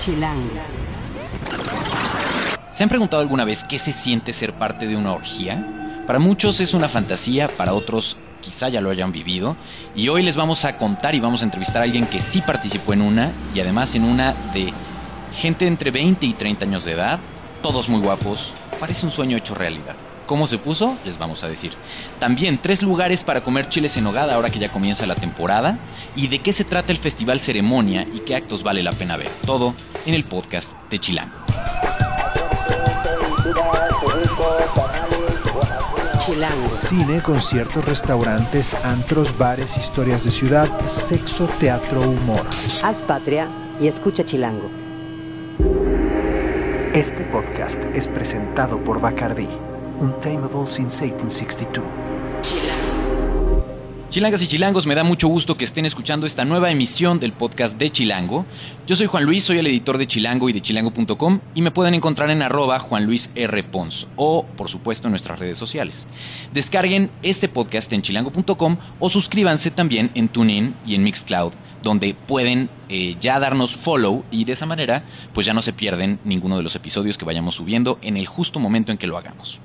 Chilango. ¿Se han preguntado alguna vez qué se siente ser parte de una orgía? Para muchos es una fantasía, para otros quizá ya lo hayan vivido. Y hoy les vamos a contar y vamos a entrevistar a alguien que sí participó en una y además en una de gente entre 20 y 30 años de edad, todos muy guapos, parece un sueño hecho realidad. ¿Cómo se puso? Les vamos a decir. También tres lugares para comer chiles en hogada ahora que ya comienza la temporada. Y de qué se trata el Festival Ceremonia y qué actos vale la pena ver. Todo en el podcast de Chilango. Chilango. Cine, conciertos, restaurantes, antros, bares, historias de ciudad, sexo, teatro, humor. Haz patria y escucha Chilango. Este podcast es presentado por Bacardi, Untamable since 1862. Chilangas y chilangos, me da mucho gusto que estén escuchando esta nueva emisión del podcast de Chilango. Yo soy Juan Luis, soy el editor de Chilango y de chilango.com y me pueden encontrar en arroba Juan. Pons o, por supuesto, en nuestras redes sociales. Descarguen este podcast en chilango.com o suscríbanse también en TuneIn y en Mixcloud, donde pueden eh, ya darnos follow y de esa manera pues ya no se pierden ninguno de los episodios que vayamos subiendo en el justo momento en que lo hagamos.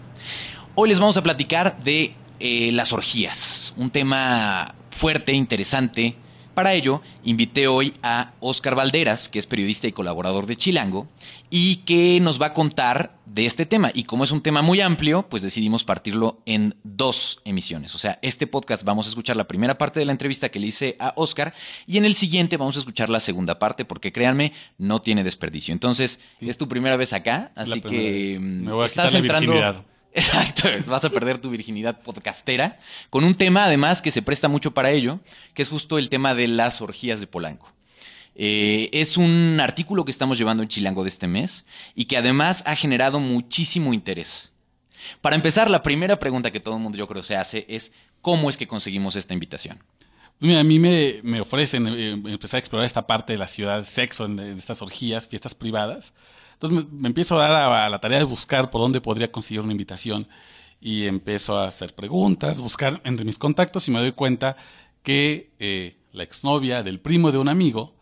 Hoy les vamos a platicar de eh, las orgías, un tema fuerte, interesante. Para ello, invité hoy a Oscar Valderas, que es periodista y colaborador de Chilango, y que nos va a contar de este tema. Y como es un tema muy amplio, pues decidimos partirlo en dos emisiones. O sea, este podcast vamos a escuchar la primera parte de la entrevista que le hice a Oscar, y en el siguiente vamos a escuchar la segunda parte, porque créanme, no tiene desperdicio. Entonces, es tu primera vez acá, así que mm, Me voy a estás la entrando. Exacto, vas a perder tu virginidad podcastera con un tema además que se presta mucho para ello, que es justo el tema de las orgías de Polanco. Eh, es un artículo que estamos llevando en Chilango de este mes y que además ha generado muchísimo interés. Para empezar, la primera pregunta que todo el mundo yo creo se hace es ¿cómo es que conseguimos esta invitación? Mira, a mí me, me ofrecen eh, empezar a explorar esta parte de la ciudad, sexo, en, en estas orgías, fiestas privadas. Entonces me, me empiezo a dar a, a la tarea de buscar por dónde podría conseguir una invitación y empiezo a hacer preguntas, buscar entre mis contactos y me doy cuenta que eh, la exnovia del primo de un amigo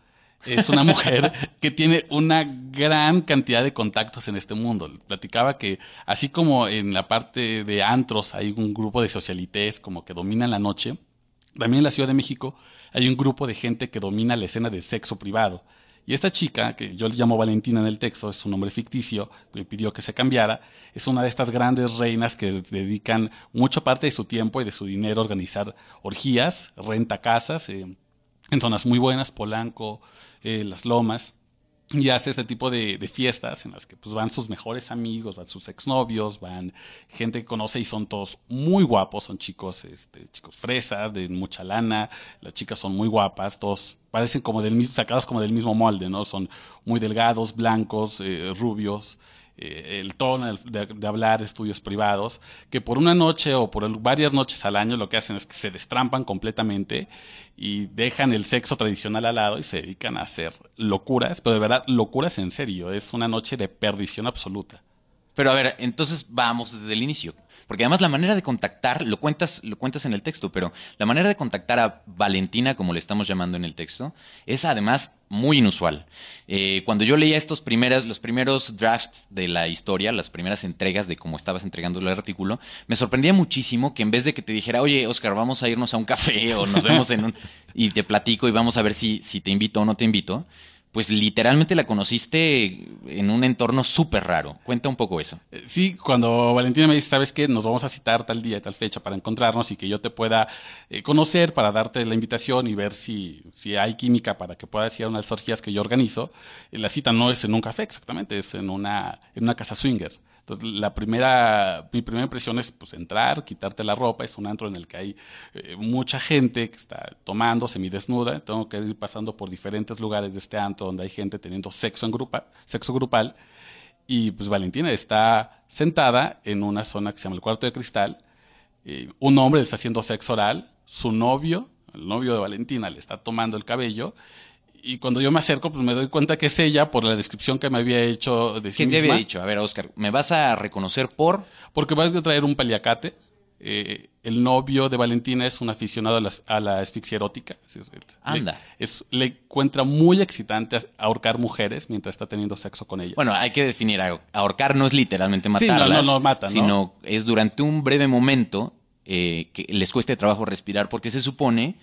es una mujer que tiene una gran cantidad de contactos en este mundo. Platicaba que así como en la parte de antros hay un grupo de socialites como que dominan la noche, también en la Ciudad de México hay un grupo de gente que domina la escena del sexo privado. Y esta chica, que yo le llamo Valentina en el texto, es un nombre ficticio, me pidió que se cambiara, es una de estas grandes reinas que dedican mucha parte de su tiempo y de su dinero a organizar orgías, renta casas, eh, en zonas muy buenas, Polanco, eh, Las Lomas, y hace este tipo de, de, fiestas en las que pues, van sus mejores amigos, van sus exnovios, van gente que conoce y son todos muy guapos, son chicos, este, chicos fresas, de mucha lana, las chicas son muy guapas, todos parecen como del mismo, sacados como del mismo molde, ¿no? Son muy delgados, blancos, eh, rubios, eh, el tono de, de, hablar, estudios privados, que por una noche o por varias noches al año lo que hacen es que se destrampan completamente y dejan el sexo tradicional al lado y se dedican a hacer locuras, pero de verdad locuras en serio, es una noche de perdición absoluta. Pero a ver, entonces vamos desde el inicio. Porque además la manera de contactar, lo cuentas, lo cuentas en el texto, pero la manera de contactar a Valentina, como le estamos llamando en el texto, es además muy inusual. Eh, cuando yo leía estos primeros, los primeros drafts de la historia, las primeras entregas de cómo estabas entregando el artículo, me sorprendía muchísimo que en vez de que te dijera, oye, Oscar, vamos a irnos a un café o nos vemos en un... y te platico y vamos a ver si, si te invito o no te invito, pues literalmente la conociste en un entorno súper raro. Cuenta un poco eso. Sí, cuando Valentina me dice, ¿sabes qué? Nos vamos a citar tal día y tal fecha para encontrarnos y que yo te pueda eh, conocer para darte la invitación y ver si, si hay química para que puedas ir a unas orgías que yo organizo. La cita no es en un café exactamente, es en una, en una casa swinger. Entonces, la primera, mi primera impresión es pues entrar, quitarte la ropa, es un antro en el que hay eh, mucha gente que está tomando semidesnuda, tengo que ir pasando por diferentes lugares de este antro donde hay gente teniendo sexo en grupa, sexo grupal, y pues Valentina está sentada en una zona que se llama el cuarto de cristal, eh, un hombre está haciendo sexo oral, su novio, el novio de Valentina, le está tomando el cabello, y cuando yo me acerco, pues me doy cuenta que es ella por la descripción que me había hecho de sí ¿Quién misma. te había dicho? A ver, Oscar, ¿me vas a reconocer por...? Porque vas a traer un paliacate, eh, el novio de Valentina es un aficionado a la, a la asfixia erótica. Decir, le- Anda. es- le encuentra muy excitante ahorcar mujeres mientras está teniendo sexo con ellas. Bueno, hay que definir, ahor- ahorcar no es literalmente Sí, no, matarlas, no, no mata, ¿no? sino es durante un breve momento eh, que les cueste trabajo respirar, porque se supone,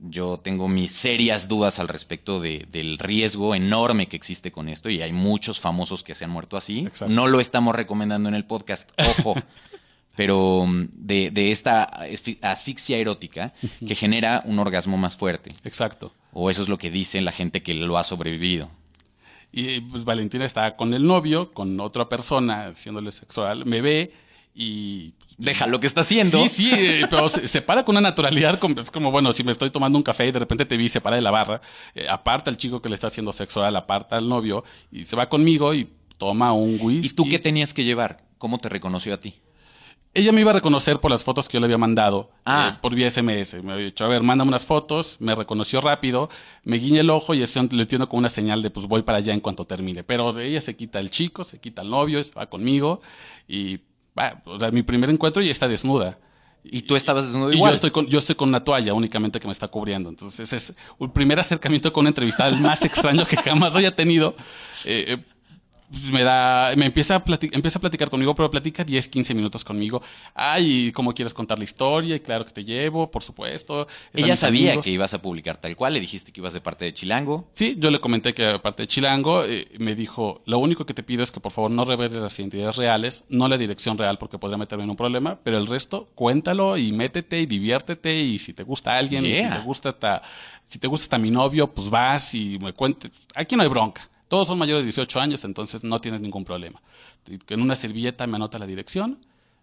yo tengo mis serias dudas al respecto de- del riesgo enorme que existe con esto, y hay muchos famosos que se han muerto así. Exacto. No lo estamos recomendando en el podcast, ojo. Pero mm, de, de esta asfi- asfixia erótica que genera un orgasmo más fuerte. Exacto. O eso es lo que dice la gente que lo ha sobrevivido. Y pues Valentina está con el novio, con otra persona, haciéndole sexual, me ve y... Deja lo que está haciendo. Sí, sí, eh, pero se, se para con una naturalidad, como- es como, bueno, si me estoy tomando un café y de repente te vi se para de la barra, eh, aparta al chico que le está haciendo sexual, aparta al novio y se va conmigo y toma un whisky. ¿Y tú qué tenías que llevar? ¿Cómo te reconoció a ti? Ella me iba a reconocer por las fotos que yo le había mandado Ah. eh, por vía SMS. Me había dicho, a ver, mándame unas fotos, me reconoció rápido, me guiña el ojo y eso le entiendo como una señal de pues voy para allá en cuanto termine. Pero ella se quita el chico, se quita el novio, se va conmigo y o sea, mi primer encuentro y está desnuda. Y tú estabas desnudo Y igual. yo estoy, con, yo estoy con una toalla únicamente que me está cubriendo. Entonces es un primer acercamiento con una entrevista el más extraño que jamás haya tenido. Eh, eh, pues me da, me empieza a, plati- empieza a platicar conmigo, pero platica 10, 15 minutos conmigo. Ay, ¿cómo quieres contar la historia? Y claro que te llevo, por supuesto. Ella sabía amigos. que ibas a publicar tal cual, le dijiste que ibas de parte de Chilango. Sí, yo le comenté que aparte de Chilango, eh, me dijo, lo único que te pido es que por favor no reveles las identidades reales, no la dirección real porque podría meterme en un problema, pero el resto, cuéntalo y métete y diviértete y si te gusta alguien, y si te gusta hasta, si te gusta hasta mi novio, pues vas y me cuentes. Aquí no hay bronca. Todos son mayores de 18 años, entonces no tienes ningún problema. En una servilleta me anota la dirección,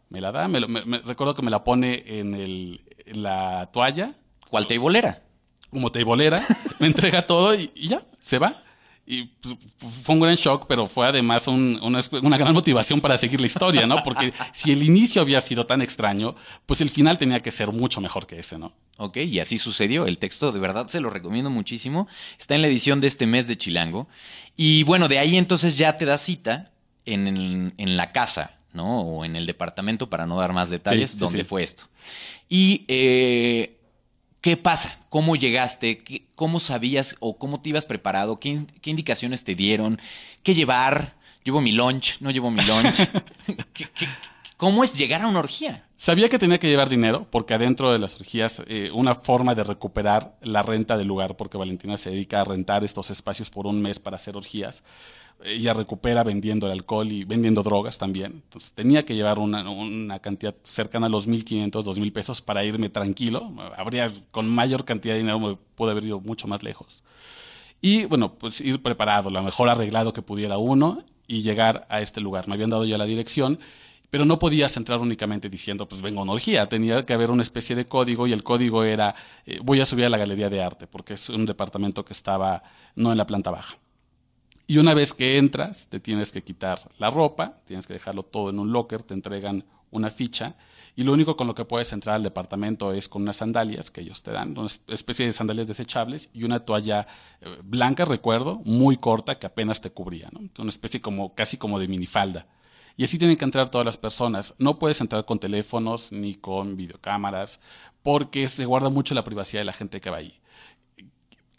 me la da, me, lo- me- me- recuerdo que me la pone en, el, en la toalla, ¿Cuál teibolera? como teibolera, me entrega todo y, y ya, se va. Y pues, fue un gran shock, pero fue además un- una, una gran motivación para seguir la historia, ¿no? Porque si el inicio había sido tan extraño, pues el final tenía que ser mucho mejor que ese, ¿no? Ok, y así sucedió. El texto de verdad se lo recomiendo muchísimo. Está en la edición de este mes de Chilango. Y bueno, de ahí entonces ya te das cita en, en la casa, ¿no? O en el departamento, para no dar más detalles, Sí, sí. fue esto. Y, eh, ¿qué pasa? ¿Cómo llegaste? ¿Qué- ¿Cómo sabías o cómo te ibas preparado? ¿Qué, in- qué indicaciones te dieron? ¿Qué llevar? ¿Llevo mi lunch? ¿No llevo mi lunch? ¿Qué- qué- cómo es llegar a una orgía? Sabía que tenía que llevar dinero, porque adentro de las orgías, eh, una forma de recuperar la renta del lugar, porque Valentina se dedica a rentar estos espacios por un mes para hacer orgías. Ella recupera vendiendo el alcohol y vendiendo drogas también. Entonces tenía que llevar una, una cantidad cercana a los 1.500, 2.000 pesos para irme tranquilo. Habría, con mayor cantidad de dinero, me pude haber ido mucho más lejos. Y bueno, pues ir preparado, lo mejor arreglado que pudiera uno y llegar a este lugar. Me habían dado ya la dirección, pero no podías entrar únicamente diciendo, pues vengo a una orgía. Tenía que haber una especie de código y el código era, eh, voy a subir a la galería de arte, porque es un departamento que estaba no en la planta baja. Y una vez que entras, te tienes que quitar la ropa, tienes que dejarlo todo en un locker, te entregan una ficha y lo único con lo que puedes entrar al departamento es con unas sandalias que ellos te dan, una especie de sandalias desechables y una toalla eh, blanca, recuerdo, muy corta que apenas te cubría, ¿no? una especie como casi como de minifalda. Y así tienen que entrar todas las personas. No puedes entrar con teléfonos ni con videocámaras porque se guarda mucho la privacidad de la gente que va ahí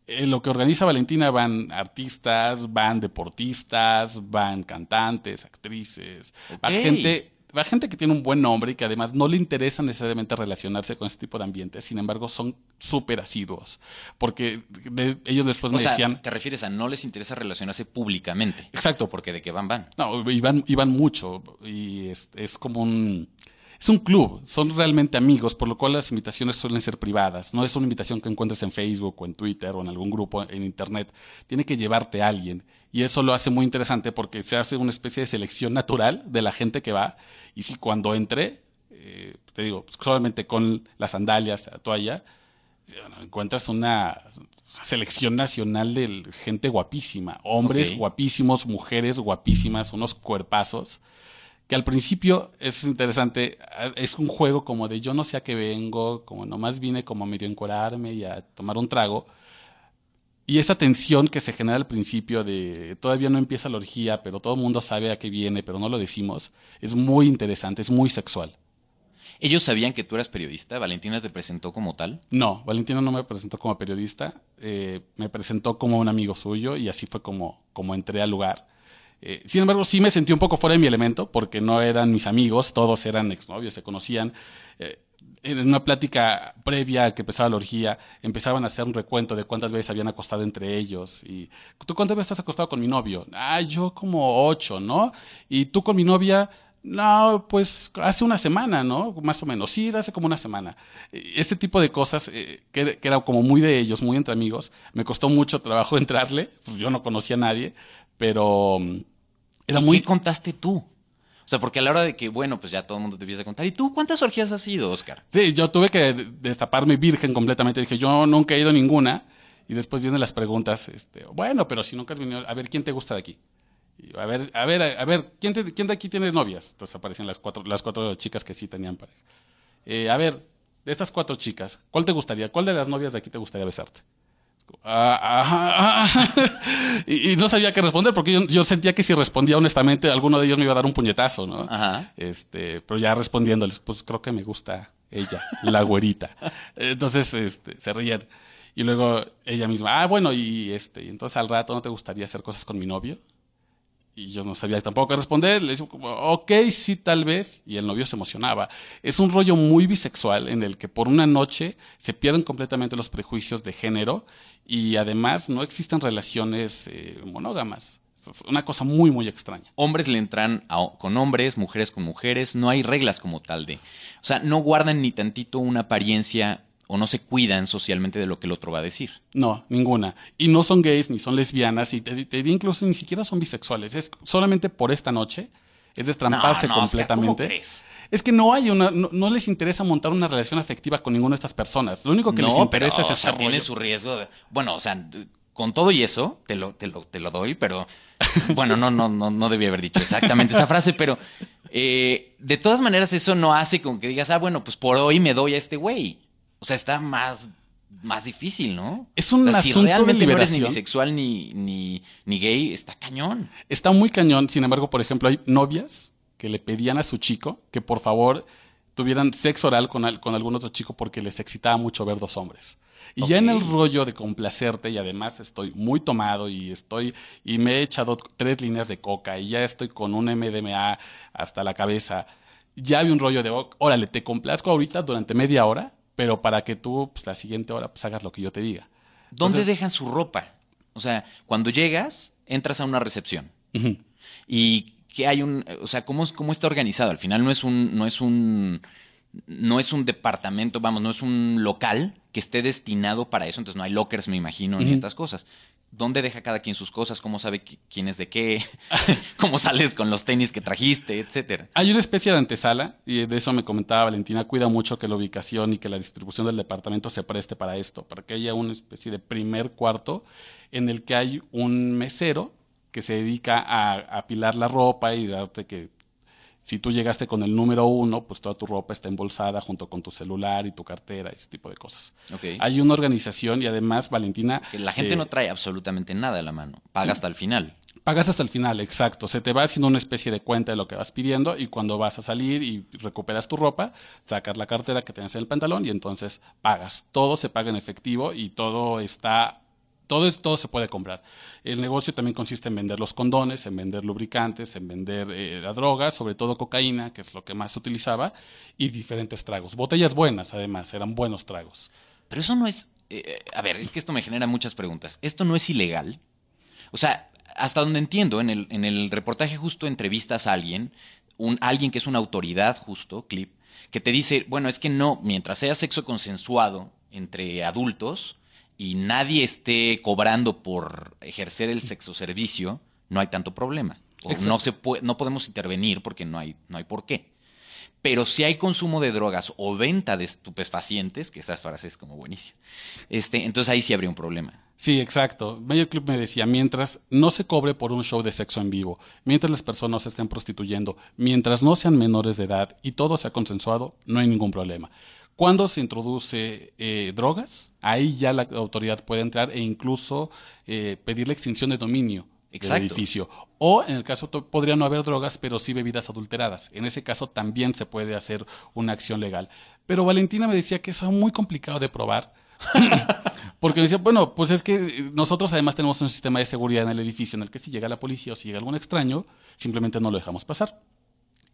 en lo que organiza Valentina van artistas, van deportistas, van cantantes, actrices, va gente, va gente que tiene un buen nombre y que además no le interesa necesariamente relacionarse con este tipo de ambientes, sin embargo son súper asiduos, porque de- ellos después O me sea, decían, te refieres a no les interesa relacionarse públicamente. Exacto. Porque de qué van, van. no, iban, iban mucho y es, es como un... Es un club, son realmente amigos, por lo cual las invitaciones suelen ser privadas. No es una invitación que encuentres en Facebook o en Twitter o en algún grupo en Internet. Tiene que llevarte a alguien. Y eso lo hace muy interesante porque se hace una especie de selección natural de la gente que va. Y si cuando entre, eh, te digo, solamente con las sandalias, la toalla, bueno, encuentras una selección nacional de gente guapísima, hombres guapísimos, mujeres guapísimas, unos cuerpazos, que al principio es interesante, es un juego como de yo no sé a qué vengo, como nomás vine como a medio encorarme y a tomar un trago. Y esa tensión que se genera al principio de todavía no empieza la orgía, pero todo el mundo sabe a qué viene, pero no lo decimos, es muy interesante, es muy sexual. ¿Ellos sabían que tú eras periodista? ¿Valentina te presentó como tal? No, Valentina no me presentó como periodista, eh, me presentó como un amigo suyo y así fue como, como entré al lugar. Eh, sin embargo, sí me sentí un poco fuera de mi elemento porque no eran mis amigos, todos eran exnovios, se conocían. Eh, en una plática previa que empezaba la orgía, empezaban a hacer un recuento de cuántas veces habían acostado entre ellos. Y tú cuántas veces estás acostado con mi novio? Ah, yo como ocho, ¿no? Y tú con mi novia, no, pues hace una semana, ¿no? Más o menos. Sí, hace como una semana. Este tipo de cosas, eh, que, que, era como muy de ellos, muy entre amigos, me costó mucho trabajo entrarle. Pues yo no conocía a nadie, pero mm, era muy. ¿Qué contaste tú? O sea, porque a la hora de que, bueno, pues ya todo el mundo te empieza a contar. ¿Y tú cuántas orgías has ido, Oscar? Sí, yo tuve que destaparme virgen completamente. Dije, yo nunca he ido a ninguna. Y después vienen las preguntas, este, bueno, pero si nunca has venido, a ver, ¿quién te gusta de aquí? Y a ver, a ver, a ver, ¿quién, te, ¿quién de aquí tiene novias? Entonces aparecen las cuatro, las cuatro chicas que sí tenían pareja. Eh, a ver, de estas cuatro chicas, ¿cuál te gustaría? ¿Cuál de las novias de aquí te gustaría besarte? Ah, ah, ah, y, y, no sabía qué responder porque yo, yo, sentía que si respondía honestamente alguno de ellos me iba a dar un puñetazo, ¿no? Ajá. Este, pero ya respondiéndoles, pues creo que me gusta ella, la güerita. Entonces, este, se rían. Y luego ella misma, ah, bueno, y este, y entonces al rato no te gustaría hacer cosas con mi novio? Y yo no sabía tampoco qué responder. Le dije como, ok, sí, tal vez. Y el novio se emocionaba. Es un rollo muy bisexual en el que por una noche se pierden completamente los prejuicios de género y además no existen relaciones eh, monógamas. Es una cosa muy, muy extraña. Hombres le entran a, con hombres, mujeres con mujeres. No hay reglas como tal de. O sea, no guardan ni tantito una apariencia o no se cuidan socialmente de lo que el otro va a decir. No, ninguna. Y no son gays ni son lesbianas y te, te incluso ni siquiera son bisexuales. Es solamente por esta noche. Es destramparse no, no, completamente. Oscar, crees? Es que no hay una, no, no, les interesa montar una relación afectiva con ninguna de estas personas. Lo único que no, les interesa pero, es o sea, tiene su riesgo. De, bueno, o sea, con todo y eso, te lo, te lo, te lo doy, pero bueno, no, no, no, no debí haber dicho exactamente esa frase, pero eh, de todas maneras eso no hace como que digas, ah, bueno, pues por hoy me doy a este güey. O sea, está más, más difícil, ¿no? Es un o sea, si asunto de realmente no eres ni liberación. bisexual ni, ni, ni gay, está cañón. Está muy cañón. Sin embargo, por ejemplo, hay novias que le pedían a su chico que por favor tuvieran sexo oral con, al- con algún otro chico porque les excitaba mucho ver dos hombres. Y ya en el rollo de complacerte y además estoy muy tomado y estoy y me he echado tres líneas de coca y ya estoy con un MDMA hasta la cabeza. Ya había un rollo de, "Oh, órale, te complazco ahorita durante media hora, pero para que tú pues, la siguiente hora pues hagas lo que yo te diga. ¿Dónde Entonces- dejan su ropa? O sea, cuando llegas, entras a una recepción. Y que hay un, o sea, cómo, cómo está organizado. Al final no es un, no es un, no es un departamento, vamos, no es un local que esté destinado para eso. Entonces no hay lockers, me imagino, ni estas cosas. ¿Dónde deja cada quien sus cosas? ¿Cómo sabe qui- quién es de qué? ¿Cómo sales con los tenis que trajiste, etcétera? Hay una especie de antesala, y de eso me comentaba Valentina, cuida mucho que la ubicación y que la distribución del departamento se preste para esto, para que haya una especie de primer cuarto en el que hay un mesero que se dedica a apilar la ropa y darte que si tú llegaste con el número uno, pues toda tu ropa está embolsada junto con tu celular y tu cartera, ese tipo de cosas. Hay una organización y además, Valentina... Que la gente eh, no trae absolutamente nada a la mano. Paga hasta el final. Pagas hasta el final, exacto. Se te va haciendo una especie de cuenta de lo que vas pidiendo y cuando vas a salir y recuperas tu ropa, sacas la cartera que tienes en el pantalón y entonces pagas. Todo se paga en efectivo y todo está, todo, todo se puede comprar. El negocio también consiste en vender los condones, en vender lubricantes, en vender eh, la droga, sobre todo cocaína, que es lo que más se utilizaba, y diferentes tragos. Botellas buenas, además, eran buenos tragos. Pero eso no es. eh, a ver, es que esto me genera muchas preguntas. ¿Esto no es ilegal? O sea, hasta donde entiendo, en el, en el reportaje justo entrevistas a alguien, un, alguien que es una autoridad, justo, clip, que te dice, bueno, es que no, mientras sea sexo consensuado entre adultos y nadie esté cobrando por ejercer el sexo servicio, no hay tanto problema. O no, se puede, no podemos intervenir porque no hay, no hay por qué. Pero si hay consumo de drogas o venta de estupefacientes, que esa frase es como buenísima, este, entonces ahí sí habría un problema. Sí, exacto. Medio Club me decía, mientras no se cobre por un show de sexo en vivo, mientras las personas se estén prostituyendo, mientras no sean menores de edad y todo sea consensuado, no hay ningún problema. Cuando se introduce eh, drogas, ahí ya la autoridad puede entrar e incluso eh, pedir la extinción de dominio Exacto. del edificio. O en el caso podría no haber drogas, pero sí bebidas adulteradas. En ese caso también se puede hacer una acción legal. Pero Valentina me decía que eso es muy complicado de probar. Porque me decía, bueno, pues es que nosotros además tenemos un sistema de seguridad en el edificio en el que si llega la policía o si llega algún extraño, simplemente no lo dejamos pasar.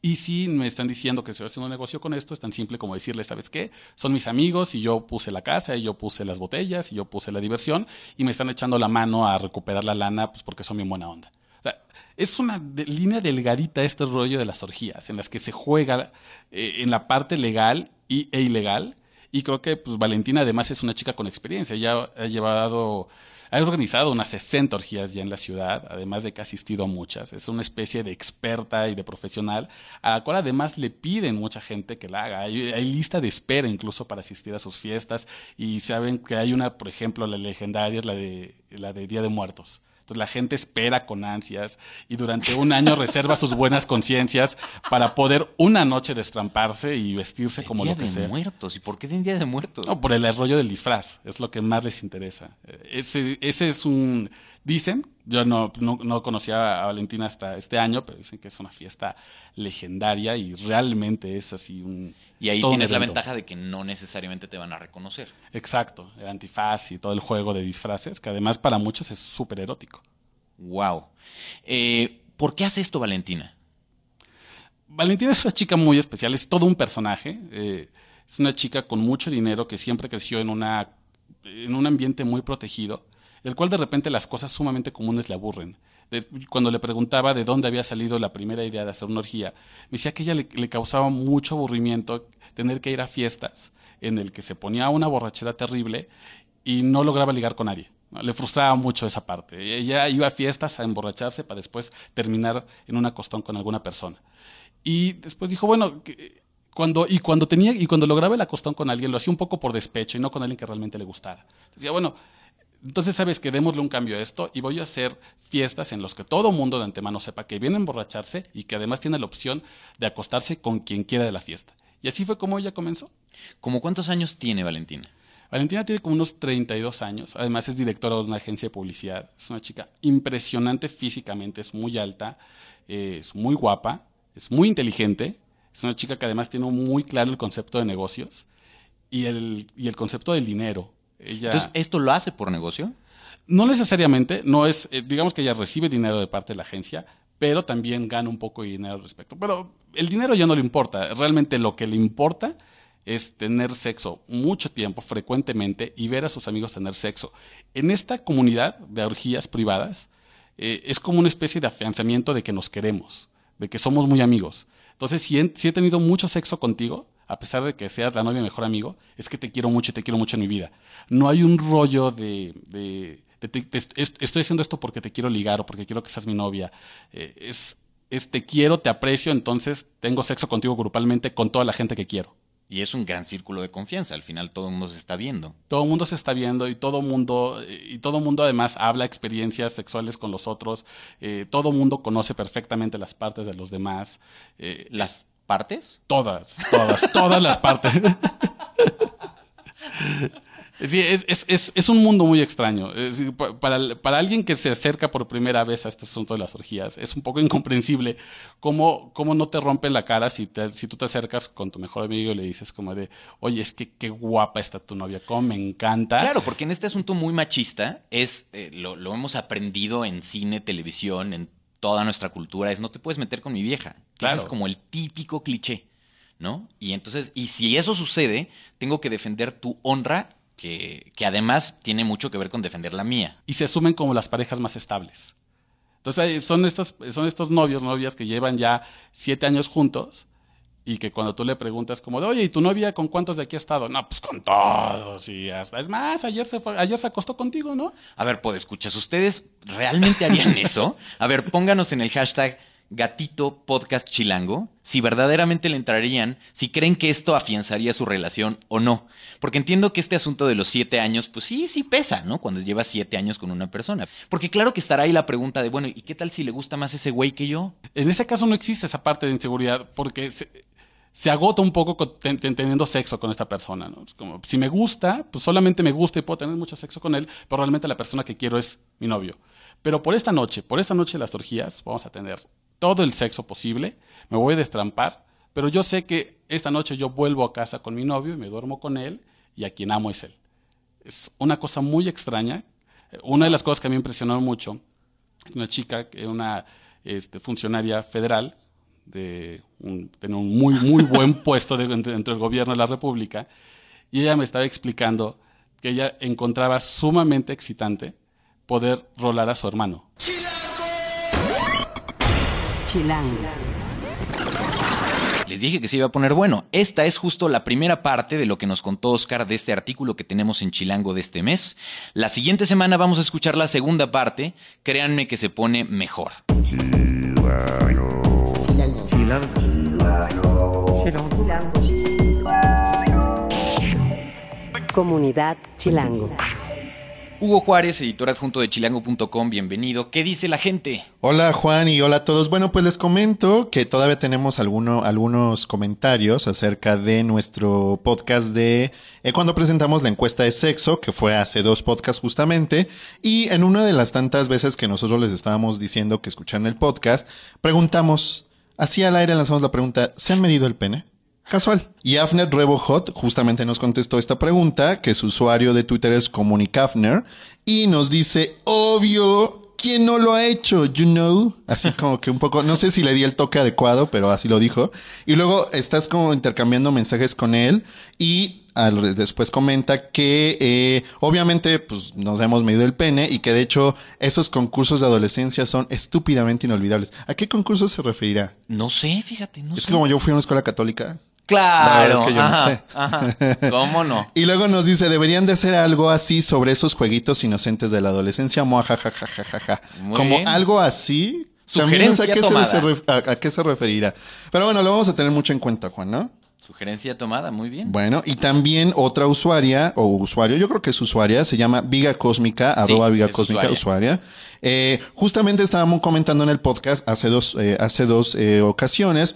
Y si me están diciendo que estoy haciendo un negocio con esto, es tan simple como decirle, ¿sabes qué? Son mis amigos y yo puse la casa y yo puse las botellas y yo puse la diversión y me están echando la mano a recuperar la lana pues porque son bien buena onda. O sea, es una línea delgadita este rollo de las orgías, en las que se juega eh, en la parte legal y, e ilegal. Y creo que pues Valentina además es una chica con experiencia, ya ha llevado ha organizado unas 60 orgías ya en la ciudad, además de que ha asistido a muchas. Es una especie de experta y de profesional, a la cual además le piden mucha gente que la haga. Hay, lista de espera incluso para asistir a sus fiestas y saben que hay una, por ejemplo, la legendaria es la de, la de Día de Muertos. Entonces la gente espera con ansias y durante un año reserva sus buenas conciencias para poder una noche destramparse y vestirse como Día lo que de sea. muertos. ¿Y por qué en Día de Muertos? No, por el rollo del disfraz, es lo que más les interesa. Eh, Ese, ese es un, dicen, yo no, no, no conocía a Valentina hasta este año, pero dicen que es una fiesta legendaria y realmente es así un... y ahí tienes la ventaja de que no necesariamente te van a reconocer. Exacto, el antifaz y todo el juego de disfraces, que además para muchos es súper erótico. Wow. Eh, ¿Por qué hace esto Valentina? Valentina es una chica muy especial, es todo un personaje. eh, es una chica con mucho dinero que siempre creció en, una, en un ambiente muy protegido, del cual de repente las cosas sumamente comunes le aburren. Cuando le preguntaba de dónde había salido la primera idea de hacer una orgía, me decía que ella le, causaba mucho aburrimiento tener que ir a fiestas en el que se ponía una borrachera terrible y no lograba ligar con nadie. Le frustraba mucho esa parte. Ella iba a fiestas a emborracharse para después terminar en una costón con alguna persona. Y después dijo, bueno, cuando, y cuando tenía, y cuando lograba el acostón con alguien, lo hacía un poco por despecho y no con alguien que realmente le gustara. Decía, bueno, entonces sabes que démosle un cambio a esto y voy a hacer fiestas en los que todo mundo de antemano sepa que viene a emborracharse y que además tiene la opción de acostarse con quien quiera de la fiesta. Y así fue como ella comenzó. ¿Cómo cuántos años tiene Valentina? Valentina tiene como unos 32 años, además es directora de una agencia de publicidad, es una chica impresionante físicamente, es muy alta, eh, es muy guapa, es muy inteligente, es una chica que además tiene muy claro el concepto de negocios y el, y el concepto del dinero. Ella, Entonces, ¿esto lo hace por negocio? no necesariamente, no es, eh, digamos que ella recibe dinero de parte de la agencia, pero también gana un poco de dinero al respecto. Pero el dinero ya no le importa, realmente lo que le importa es tener sexo mucho tiempo, frecuentemente, y ver a sus amigos tener sexo. En esta comunidad de orgías privadas, eh, es como una especie de afianzamiento de que nos queremos, de que somos muy amigos. Entonces, si he, si he tenido mucho sexo contigo, a pesar de que seas la novia mejor amigo, es que te quiero mucho y te quiero mucho en mi vida. No hay un rollo de, estoy haciendo esto porque te quiero ligar o porque quiero que seas mi novia. Eh, es, es te quiero, te aprecio, entonces tengo sexo contigo grupalmente con toda la gente que quiero. Y es un gran círculo de confianza. Al final todo el mundo se está viendo. Todo el mundo se está viendo y todo mundo y todo mundo además habla experiencias sexuales con los otros. Eh, todo mundo conoce perfectamente las partes de los demás. Eh, ¿Las partes? Todas, todas, todas las partes. Sí, es, es, es, es un mundo muy extraño. Para, para alguien que se acerca por primera vez a este asunto de las orgías, es un poco incomprensible cómo, cómo no te rompe la cara si, te- si tú te acercas con tu mejor amigo y le dices como de, oye, es que qué guapa está tu novia, cómo me encanta. Claro, porque en este asunto muy machista es eh, lo, lo hemos aprendido en cine, televisión, en toda nuestra cultura, es no te puedes meter con mi vieja. Claro. Ese es como el típico cliché, ¿no? Y entonces, y si eso sucede, tengo que defender tu honra, que, que además tiene mucho que ver con defender la mía. y se asumen como las parejas más estables. Entonces son estos, son estos novios, novias que llevan ya siete años juntos y que cuando tú le preguntas como de, oye, ¿y tu novia con cuántos de aquí ha estado? No, pues con todos y hasta, es más, ayer se, fue, ayer se acostó contigo, ¿no? A ver, escuchas, ¿ustedes realmente harían eso? A ver, pónganos en el hashtag gatito podcast chilango si verdaderamente le entrarían, si creen que esto afianzaría su relación o no. Porque entiendo que este asunto de los siete años, pues sí, sí pesa, ¿no? Cuando llevas siete años con una persona. Porque claro que estará ahí la pregunta de, bueno, ¿y qué tal si le gusta más ese güey que yo? En ese caso no existe esa parte de inseguridad porque se- agota un poco teniendo sexo con esta persona. ¿no? Como, si me gusta, pues solamente me gusta y puedo tener mucho sexo con él, pero realmente la persona que quiero es mi novio. Pero por esta noche, por esta noche de las orgías, vamos a tener todo el sexo posible, me voy a destrampar, pero yo sé que esta noche yo vuelvo a casa con mi novio y me duermo con él y a quien amo es él. Es una cosa muy extraña. Una de las cosas que a mí me impresionó mucho, una chica, que una este, funcionaria federal, de un, tenía un muy, muy buen puesto de- dentro del gobierno de la República, y ella me estaba explicando que ella encontraba sumamente excitante poder rolar a su hermano. Chilango. Les dije que se iba a poner bueno. Esta es justo la primera parte de lo que nos contó Oscar de este artículo que tenemos en Chilango de este mes. La siguiente semana vamos a escuchar la segunda parte. Créanme que se pone mejor. Comunidad Chilango. Hugo Juárez, editor adjunto de chilango.com, bienvenido. ¿Qué dice la gente? Hola Juan y hola a todos. Bueno, pues les comento que todavía tenemos alguno- algunos comentarios acerca de nuestro podcast de eh, cuando presentamos la encuesta de sexo, que fue hace dos podcasts justamente, y en una de las tantas veces que nosotros les estábamos diciendo que escucharan el podcast, preguntamos, así al aire lanzamos la pregunta, ¿se han medido el pene? Casual. Y Afner Rebohot justamente nos contestó esta pregunta, que su usuario de Twitter es Comunicafner, y nos dice, obvio, ¿quién no lo ha hecho? You know? Así como que un poco, no sé si le di el toque adecuado, pero así lo dijo. Y luego estás como intercambiando mensajes con él y al- después comenta que eh, obviamente pues nos hemos medido el pene y que de hecho esos concursos de adolescencia son estúpidamente inolvidables. ¿A qué concurso se referirá? No sé, fíjate, no Es sé. que como yo fui a una escuela católica, Claro. La verdad es que yo no sé. ajá. ¿Cómo no? Y luego nos dice, deberían de hacer algo así sobre esos jueguitos inocentes de la adolescencia, Como bien. algo así. También a qué, se, tomada. se a, a qué se referirá. Pero bueno, lo vamos a tener mucho en cuenta, Juan, ¿no? Sugerencia tomada, muy bien. Bueno, y también otra usuaria o usuario, yo creo que es usuaria, se llama Viga Cósmica, arroba Viga Cósmica, usuaria. usuaria. Eh, justamente estábamos comentando en el podcast hace dos, eh, hace dos eh, ocasiones.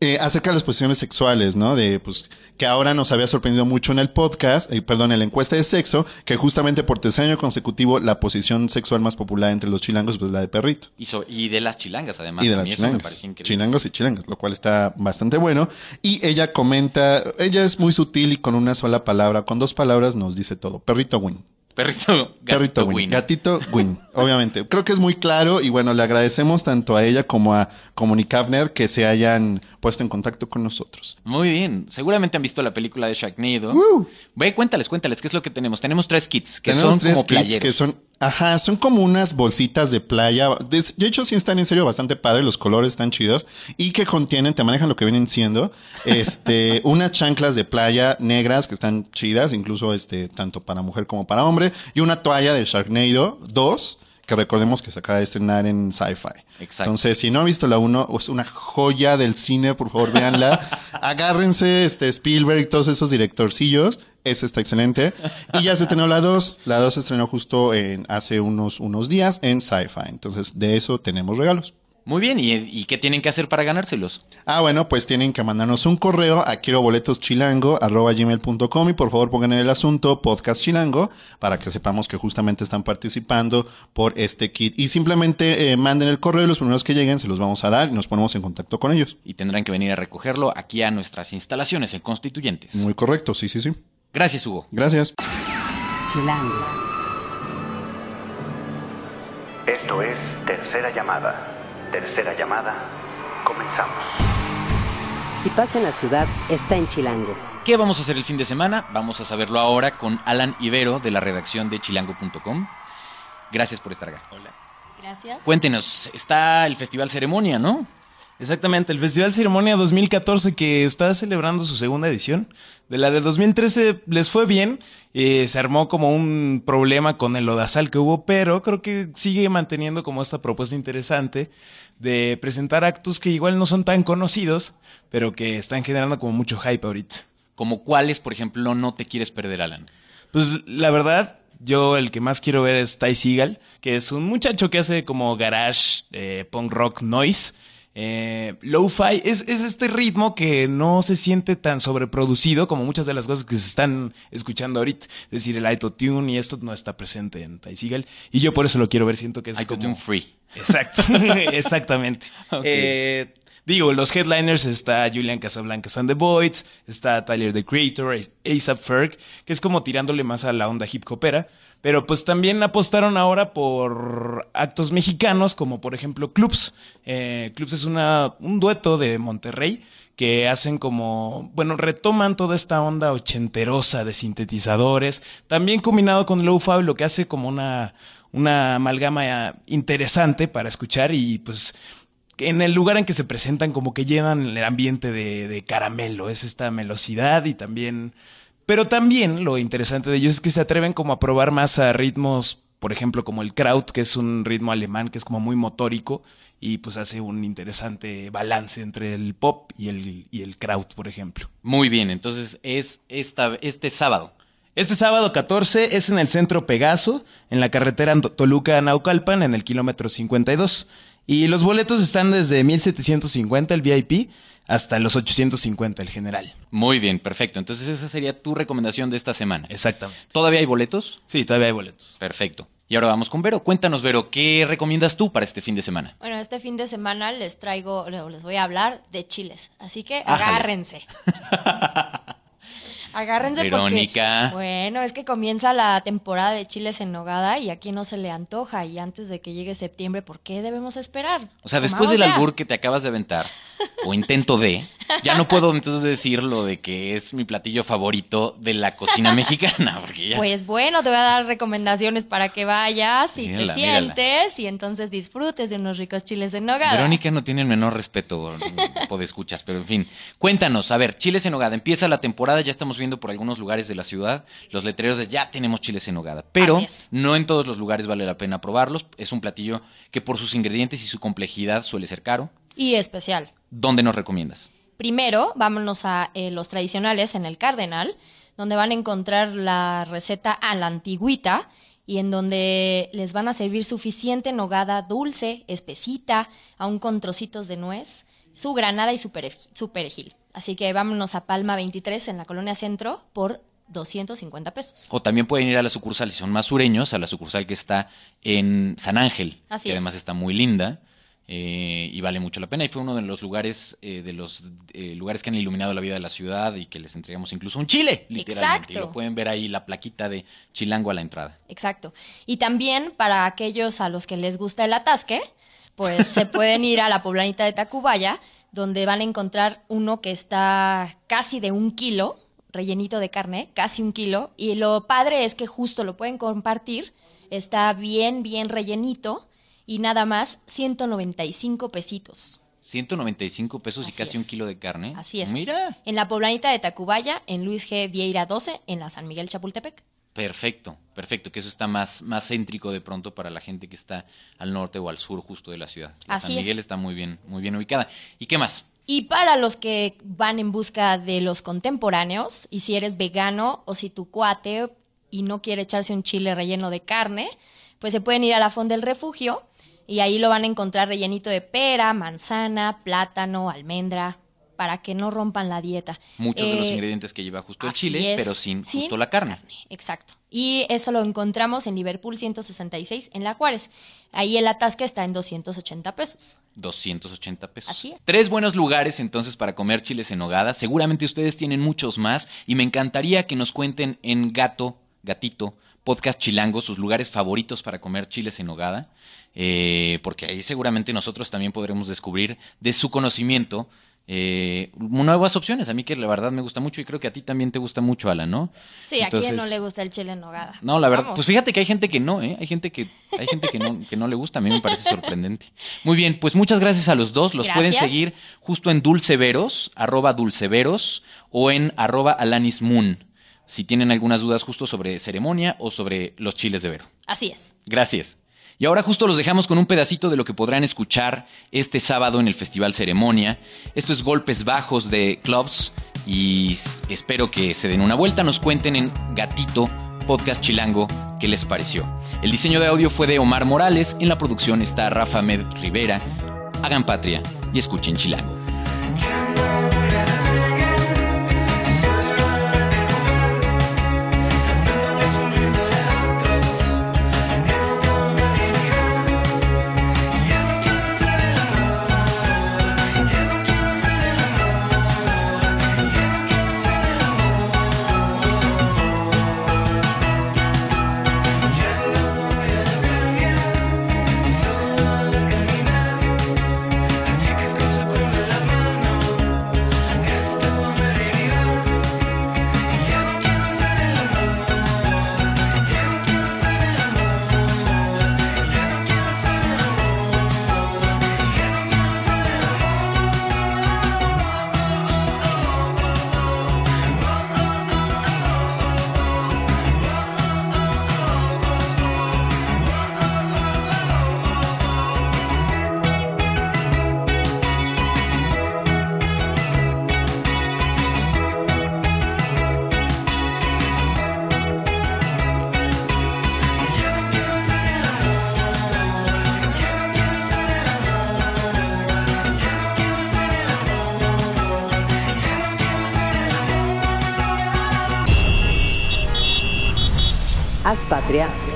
Eh, acerca de las posiciones sexuales, ¿no? De, pues, que ahora nos había sorprendido mucho en el podcast, eh, perdón, en la encuesta de sexo, que justamente por tercer año consecutivo la posición sexual más popular entre los chilangos, pues la de perrito Y, so- y de las chilangas, además. y de las chilangas. Chilangos y chilangas, lo cual está bastante bueno. Y ella comenta, ella es muy sutil y con una sola palabra, con dos palabras nos dice todo. Perrito win. Perrito, gatito win. Gatito win, obviamente. Creo que es muy claro y bueno, le agradecemos tanto a ella como a Comunicavner que se hayan puesto en contacto con nosotros. Muy bien. Seguramente han visto la película de Sharknado. Woo. Ve, cuéntales, cuéntales, ¿qué es lo que tenemos? Tenemos tres kits que Tenemos son tres como kits playeros. que son, ajá, son como unas bolsitas de playa. De, hecho, sí están en serio bastante padres, los colores están chidos y que contienen, te manejan lo que vienen siendo, este, unas chanclas de playa negras que están chidas, incluso este, tanto para mujer como para hombre, y una toalla de Sharknado 2 que recordemos que se acaba de estrenar en Sci-Fi. Exacto. Entonces, si no han visto la 1, es una joya del cine, por favor, véanla. Agárrense, este, Spielberg y todos esos directorcillos. Esa está excelente. Y ya se estrenó la 2. La 2 se estrenó justo en, hace unos, unos días en Sci-Fi. Entonces, de eso tenemos regalos. Muy bien, ¿y, y qué tienen que hacer para ganárselos? Ah, bueno, pues tienen que mandarnos un correo a quiero boletos chilango arroba gmail.com y por favor pongan en el asunto podcast chilango para que sepamos que justamente están participando por este kit. Y simplemente eh, manden el correo y los primeros que lleguen se los vamos a dar y nos ponemos en contacto con ellos. Y tendrán que venir a recogerlo aquí a nuestras instalaciones en Constituyentes. Muy correcto, sí, sí, sí. Gracias, Hugo. Gracias. Chilango. Esto es Tercera Llamada. Tercera Llamada. Comenzamos. Si pasa en la ciudad, está en Chilango. ¿Qué vamos a hacer el fin de semana? Vamos a saberlo ahora con Alan Ibero de la redacción de chilango.com. Gracias por estar acá. Gracias. Cuéntenos, está el Festival Ceremonia, ¿no? Exactamente, el Festival Ceremonia 2014 que está celebrando su segunda edición. De la del 2013 les fue bien, eh, se armó como un problema con el lodazal que hubo, pero creo que sigue manteniendo como esta propuesta interesante de presentar actos que igual no son tan conocidos, pero que están generando como mucho hype ahorita. Como cuáles, por ejemplo, no te quieres perder, Alan. Pues la verdad, yo el que más quiero ver es Ty Seagal, que es un muchacho que hace como garage, eh, punk rock noise. Eh, Lo-fi es, es este ritmo que no se siente tan sobreproducido como muchas de las cosas que se están escuchando ahorita. Es decir, el autotune y esto no está presente en Ty Segall. Y yo por eso lo quiero ver, siento que es Autotune como... free. Exacto, exactamente. Eh, digo, los headliners está Julian Casablancas and the Voids, está Tyler the Creator, ASAP Ferg, que es como tirándole más a la onda hip hopera. Pero pues también apostaron ahora por actos mexicanos, como por ejemplo Clubs. Eh, Clubs es una, un dueto de Monterrey que hacen como, bueno, retoman toda esta onda ochenterosa de sintetizadores, también combinado con lo-fi, lo que hace como una, una amalgama interesante para escuchar y pues en el lugar en que se presentan como que llenan el ambiente de, de caramelo, es esta melosidad y también... Pero también lo interesante de ellos es que se atreven como a probar más a ritmos, por ejemplo, como el Kraut, que es un ritmo alemán que es como muy motórico y pues hace un interesante balance entre el pop y el, y el Kraut, por ejemplo. Muy bien, entonces es esta, este sábado. Este sábado 14 es en el centro Pegaso, en la carretera Toluca-Naucalpan, en el kilómetro 52. Y los boletos están desde 1750 el VIP hasta los 850 el general. Muy bien, perfecto. Entonces esa sería tu recomendación de esta semana. Exactamente. ¿Todavía hay boletos? Sí, todavía hay boletos. Perfecto. Y ahora vamos con Vero. Cuéntanos, Vero, ¿qué recomiendas tú para este fin de semana? Bueno, este fin de semana les traigo, les voy a hablar de chiles. Así que Ájale. agárrense. Agárrense Verónica. porque, bueno, es que comienza la temporada de chiles en nogada y aquí no se le antoja. Y antes de que llegue septiembre, ¿por qué debemos esperar? O sea, después del ya. albur que te acabas de aventar, o intento de, ya no puedo entonces decir lo de que es mi platillo favorito de la cocina mexicana, porque ya... Pues bueno, te voy a dar recomendaciones para que vayas y Mírala, te mírala. sientes y entonces disfrutes de unos ricos chiles en nogada. Verónica no tiene el menor respeto escuchas, pero en fin. Cuéntanos, a ver, chiles en nogada. Empieza la temporada, ya estamos viendo por algunos lugares de la ciudad los letreros de ya tenemos chiles en nogada. Pero no en todos los lugares vale la pena probarlos. Es un platillo que por sus ingredientes y su complejidad suele ser caro. Y especial. ¿Dónde nos recomiendas? Primero, vámonos a eh, los tradicionales en el Cardenal, donde van a encontrar la receta a la antigüita y en donde les van a servir suficiente nogada dulce, espesita, aún con trocitos de nuez, su granada y su perejil. Así que vámonos a Palma 23 en la Colonia Centro por 250 pesos. O también pueden ir a la sucursal, si son más sureños, a la sucursal que está en San Ángel, Así que es. además está muy linda eh, y vale mucho la pena. Y fue uno de los lugares, eh, de los eh, lugares que han iluminado la vida de la ciudad y que les entregamos incluso un chile, literalmente. Y Exacto. lo pueden ver ahí la plaquita de Chilango a la entrada. Exacto. Y también para aquellos a los que les gusta el atasque, pues se pueden ir a la poblanita de Tacubaya, donde van a encontrar uno que está casi de un kilo, rellenito de carne, casi un kilo. Y lo padre es que justo lo pueden compartir, está bien, bien rellenito y nada más 195 pesitos. 195 pesos y casi es. un kilo de carne. Así es. Mira. En la poblanita de Tacubaya, en Luis G. Vieira 12, en la San Miguel Chapultepec. Perfecto, perfecto, que eso está más, más céntrico de pronto para la gente que está al norte o al sur justo de la ciudad. La Así San es. Miguel está muy bien, muy bien ubicada. ¿Y qué más? Y para los que van en busca de los contemporáneos, y si eres vegano o si tu cuate y no quiere echarse un chile relleno de carne, pues se pueden ir a la Fonda del Refugio y ahí lo van a encontrar rellenito de pera, manzana, plátano, almendra, para que no rompan la dieta. Muchos de los Eh, ingredientes que lleva justo el chile, es. pero sin, Sin justo la carne. Exacto. Y eso lo encontramos en Liverpool 166 en La Juárez. Ahí el atasque está en 280 pesos. 280 pesos. Así es. Tres buenos lugares entonces para comer chiles en nogada. Seguramente ustedes tienen muchos más y me encantaría que nos cuenten en Gato, Gatito, Podcast Chilango, sus lugares favoritos para comer chiles en nogada, eh, porque ahí seguramente nosotros también podremos descubrir de su conocimiento eh, nuevas opciones. A mí que la verdad me gusta mucho y creo que a ti también te gusta mucho, Alan, ¿no? Sí, ¿a quién no le gusta el chile en nogada? no, la verdad, Vamos. pues fíjate que hay gente que no, ¿eh? Hay gente que, hay gente que no, que no le gusta, a mí me parece sorprendente. Muy bien, pues muchas gracias a los dos. Los pueden seguir justo en Dulceveros, arroba Dulceveros, o en arroba Alanis Moon, si tienen algunas dudas justo sobre ceremonia o sobre los chiles de Vero. Así es. Gracias. Y ahora justo los dejamos con un pedacito de lo que podrán escuchar este sábado en el Festival Ceremonia. Esto es Golpes Bajos de Clubs y espero que se den una vuelta, nos cuenten en Gatito Podcast Chilango qué les pareció. El diseño de audio fue de Omar Morales, en la producción está Rafa Med Rivera. Hagan patria y escuchen Chilango.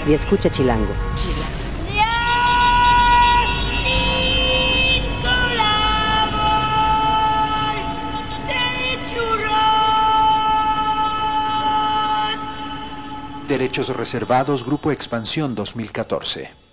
Y escucha Chilango. Derechos reservados, Grupo Expansión 2014.